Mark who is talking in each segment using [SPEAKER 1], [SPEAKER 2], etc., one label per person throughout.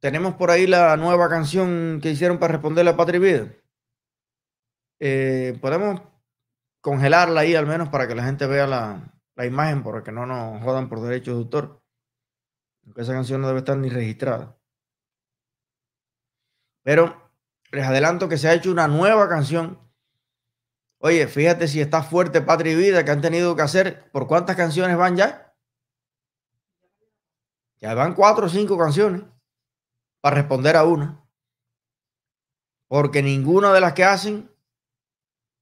[SPEAKER 1] tenemos por ahí la nueva canción que hicieron para responderle a Patri Vida. Eh, podemos congelarla ahí al menos para que la gente vea la, imagen, porque no nos jodan por derechos de autor. Aunque esa canción no debe estar ni registrada. Pero les adelanto que se ha hecho una nueva canción. Oye, fíjate si está fuerte Patri Vida que han tenido que hacer. ¿Por cuántas canciones van ya? Ya van cuatro o cinco canciones para responder a una. Porque ninguna de las que hacen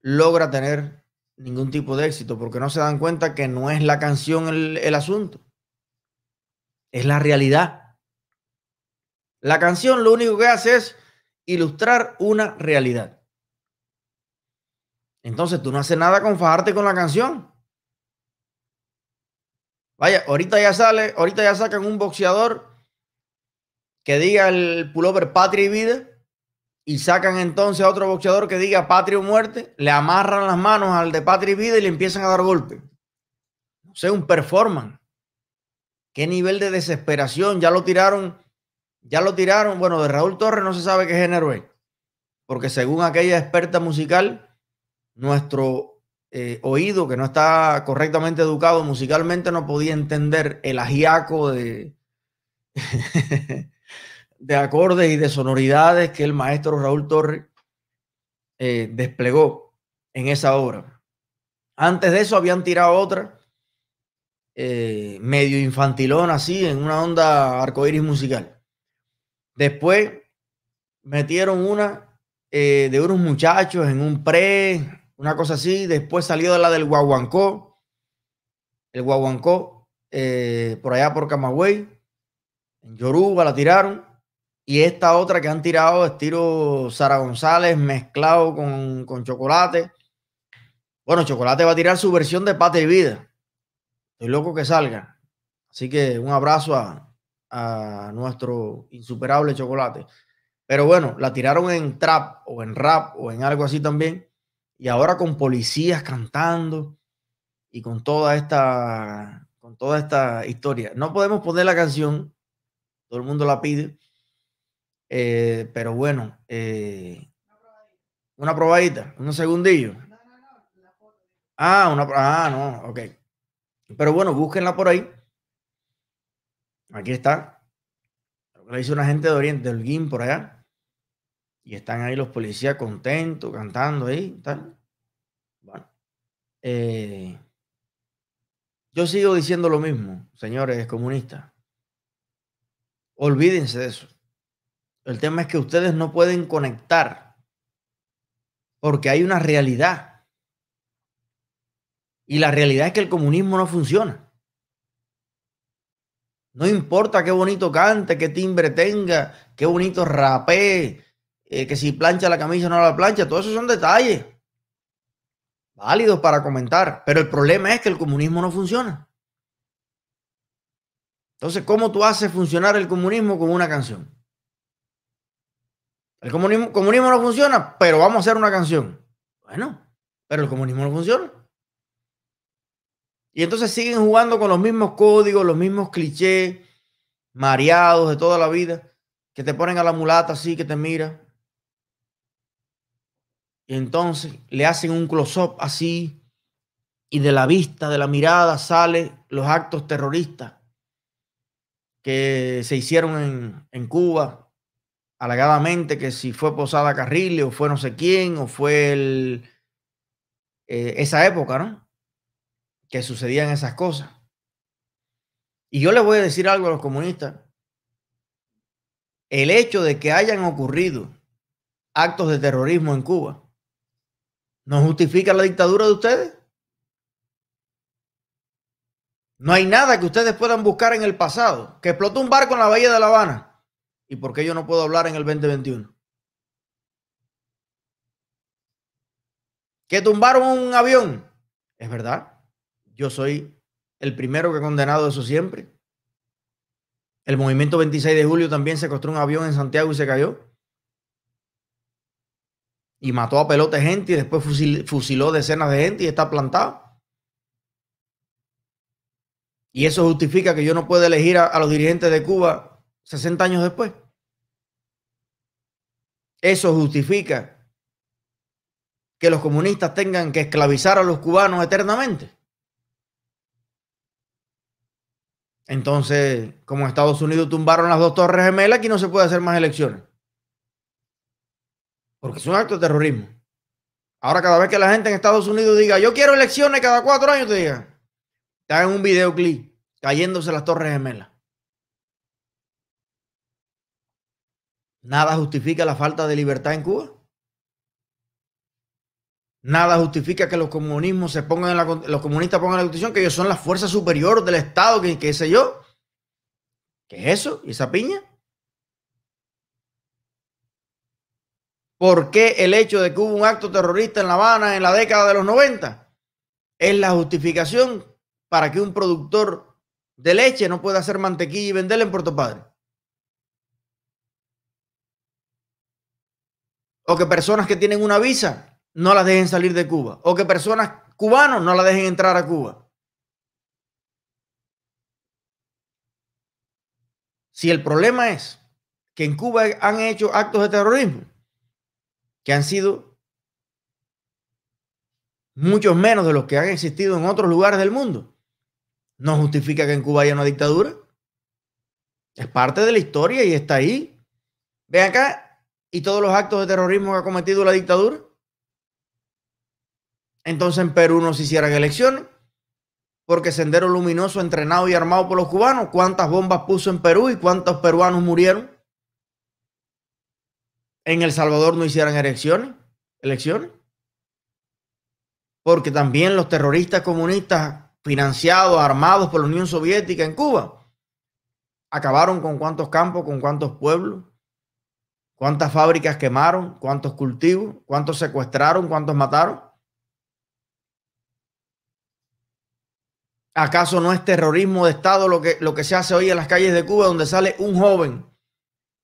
[SPEAKER 1] logra tener ningún tipo de éxito, porque no se dan cuenta que no es la canción el, asunto, es la realidad. La canción lo único que hace es ilustrar una realidad. Entonces tú no haces nada con fajarte con la canción. Vaya, ahorita ya sale, ahorita ya sacan un boxeador que diga el pullover patria y vida y sacan entonces a otro boxeador que diga patria o muerte, le amarran las manos al de patria y vida y le empiezan a dar golpes. No sé, un performance. ¿Qué nivel de desesperación? Ya lo tiraron, ya lo tiraron. Bueno, de Raúl Torres no se sabe qué género es, porque según aquella experta musical, nuestro eh, oído, que no está correctamente educado musicalmente, no podía entender el ajiaco de, de acordes y de sonoridades que el maestro Raúl Torres eh, desplegó en esa obra. Antes de eso habían tirado otra, eh, medio infantilón así, en una onda arcoíris musical. Después metieron una eh, de unos muchachos en un pre, una cosa así. Después salió de la del Guaguancó, el Guaguancó, por allá por Camagüey. En Yoruba la tiraron. Y esta otra que han tirado, estilo Sara González, mezclado con, con chocolate. Bueno, Chocolate va a tirar su versión de Pata y Vida. Estoy loco que salga. Así que un abrazo a, a nuestro insuperable Chocolate. Pero bueno, la tiraron en trap o en rap o en algo así también. Y ahora con policías cantando y con toda esta, con toda esta historia. No podemos poner la canción, todo el mundo la pide eh, pero bueno, eh, una probadita, unos segundillos. Ah, una, ah, no, ok. Pero bueno, búsquenla por ahí. Aquí está. Lo hizo una gente de Oriente, del GIM por allá. Y están ahí los policías contentos, cantando ahí, tal. Bueno. Eh, yo sigo diciendo lo mismo, señores comunistas. Olvídense de eso. El tema es que ustedes no pueden conectar porque hay una realidad. Y la realidad es que el comunismo no funciona. No importa qué bonito cante, qué timbre tenga, qué bonito rapee, eh, que si plancha la camisa o no la plancha, todos esos son detalles válidos para comentar. Pero el problema es que el comunismo no funciona. Entonces, ¿cómo tú haces funcionar el comunismo con una canción? El comunismo, no funciona, pero vamos a hacer una canción. Bueno, pero el comunismo no funciona. Y entonces siguen jugando con los mismos códigos, los mismos clichés, mareados de toda la vida, que te ponen a la mulata así, que te mira. Y entonces le hacen un close-up así, y de la vista, de la mirada, salen los actos terroristas que se hicieron en, en Cuba, alegadamente que si fue Posada Carrile o fue no sé quién o fue eh, esa época, ¿no? Que sucedían esas cosas. Y yo le voy a decir algo a los comunistas. El hecho de que hayan ocurrido actos de terrorismo en Cuba no justifica la dictadura de ustedes. No hay nada que ustedes puedan buscar en el pasado. Que explotó un barco en la bahía de La Habana ¿Y por qué yo no puedo hablar en el 2021? ¿Que tumbaron un avión? Es verdad. Yo soy el primero que he condenado eso siempre. El movimiento 26 de julio también se construyó un avión en Santiago y se cayó. Y mató a pelote gente y después fusiló decenas de gente y está plantado. Y eso justifica que yo no pueda elegir a los dirigentes de Cuba 60 años después. eso justifica que los comunistas tengan que esclavizar a los cubanos eternamente. Entonces, como Estados Unidos tumbaron las dos torres gemelas, aquí no se puede hacer más elecciones. Porque es un acto de terrorismo. Ahora, cada vez que la gente en Estados Unidos diga, yo quiero elecciones cada cuatro años, te diga, te hagan un videoclip cayéndose las torres gemelas. Nada justifica la falta de libertad en Cuba. Nada justifica que los comunismos se pongan en la, los comunistas pongan en la constitución que ellos son la fuerza superior del Estado, que qué sé yo. ¿Qué es eso? ¿Y esa piña? ¿Por qué el hecho de que hubo un acto terrorista en La Habana en la década de los 90 es la justificación para que un productor de leche no pueda hacer mantequilla y venderla en Puerto Padre? O que personas que tienen una visa no las dejen salir de Cuba. O que personas cubanos no la dejen entrar a Cuba. Si el problema es que en Cuba han hecho actos de terrorismo, que han sido muchos menos de los que han existido en otros lugares del mundo, no justifica que en Cuba haya una dictadura. Es parte de la historia y está ahí. Ven acá, y todos los actos de terrorismo que ha cometido la dictadura. Entonces en Perú no se hicieran elecciones porque Sendero Luminoso entrenado y armado por los cubanos, ¿cuántas bombas puso en Perú y cuántos peruanos murieron? En El Salvador no hicieran elecciones, elecciones. Porque también los terroristas comunistas financiados, armados por la Unión Soviética en Cuba, acabaron con cuántos campos, con cuántos pueblos, ¿Cuántas fábricas quemaron? ¿Cuántos cultivos? ¿Cuántos secuestraron? ¿Cuántos mataron? ¿Acaso no es terrorismo de Estado lo que, lo que se hace hoy en las calles de Cuba, donde sale un joven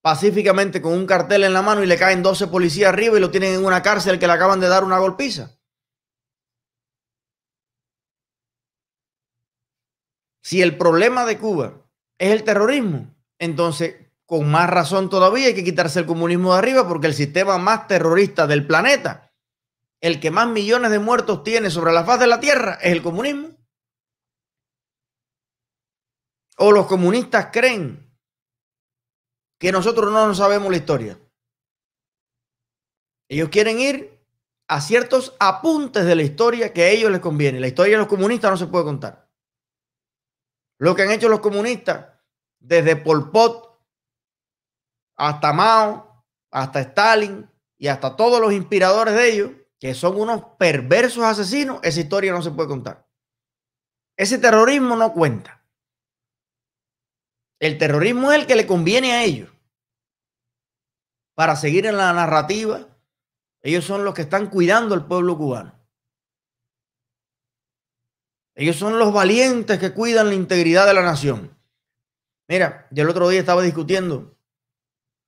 [SPEAKER 1] pacíficamente con un cartel en la mano y le caen 12 policías arriba y lo tienen en una cárcel que le acaban de dar una golpiza? Si el problema de Cuba es el terrorismo, entonces con más razón todavía hay que quitarse el comunismo de arriba porque el sistema más terrorista del planeta, el que más millones de muertos tiene sobre la faz de la Tierra, es el comunismo. O los comunistas creen que nosotros no sabemos la historia. Ellos quieren ir a ciertos apuntes de la historia que a ellos les conviene. La historia de los comunistas no se puede contar. Lo que han hecho los comunistas desde Pol Pot hasta Mao, hasta Stalin y hasta todos los inspiradores de ellos, que son unos perversos asesinos, esa historia no se puede contar. Ese terrorismo no cuenta. El terrorismo es el que le conviene a ellos. Para seguir en la narrativa, ellos son los que están cuidando al pueblo cubano. Ellos son los valientes que cuidan la integridad de la nación. Mira, yo el otro día estaba discutiendo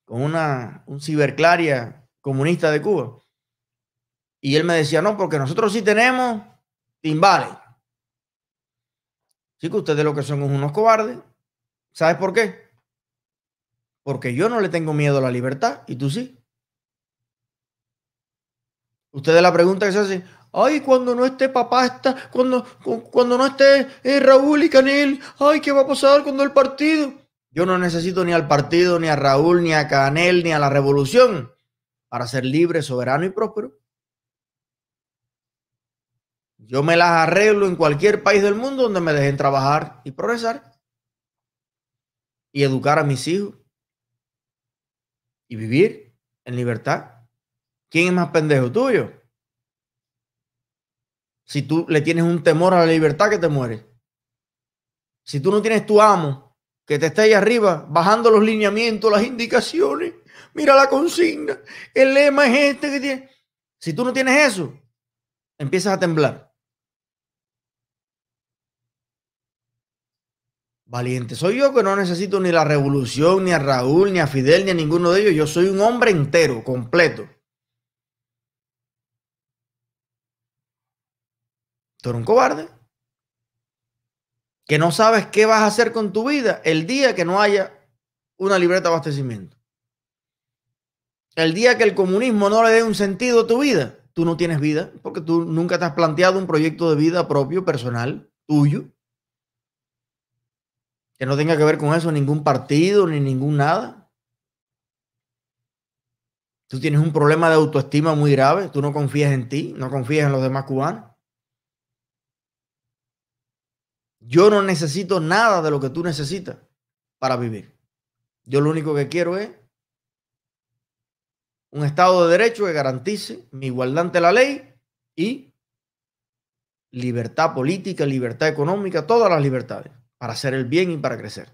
[SPEAKER 1] con una, un ciberclaria comunista de Cuba. Y él me decía, no, porque nosotros sí tenemos timbales. Sí que ustedes lo que son unos cobardes. ¿Sabes por qué? Porque yo no le tengo miedo a la libertad y tú sí. Ustedes la pregunta que se hace, ay, cuando no esté papá, está, cuando, cuando no esté eh, Raúl y Canel, ay, ¿qué va a pasar cuando el partido? Yo no necesito ni al partido, ni a Raúl, ni a Canel, ni a la revolución para ser libre, soberano y próspero. Yo me las arreglo en cualquier país del mundo donde me dejen trabajar y progresar y educar a mis hijos y vivir en libertad. ¿Quién es más pendejo tuyo? Si tú le tienes un temor a la libertad que te mueres. Si tú no tienes tu amo que te esté ahí arriba bajando los lineamientos, las indicaciones. Mira la consigna. El lema es este que tiene. Si tú no tienes eso, empiezas a temblar. Valiente soy yo que no necesito ni la revolución, ni a Raúl, ni a Fidel, ni a ninguno de ellos. Yo soy un hombre entero, completo. ¿Tú eres un cobarde? Que no sabes qué vas a hacer con tu vida el día que no haya una libreta de abastecimiento. el día que el comunismo no le dé un sentido a tu vida, tú no tienes vida, porque tú nunca te has planteado un proyecto de vida propio, personal, tuyo, que no tenga que ver con eso ningún partido ni ningún nada. Tú tienes un problema de autoestima muy grave, tú no confías en ti, no confías en los demás cubanos. Yo no necesito nada de lo que tú necesitas para vivir. Yo lo único que quiero es un Estado de Derecho que garantice mi igualdad ante la ley y libertad política, libertad económica, todas las libertades, para hacer el bien y para crecer.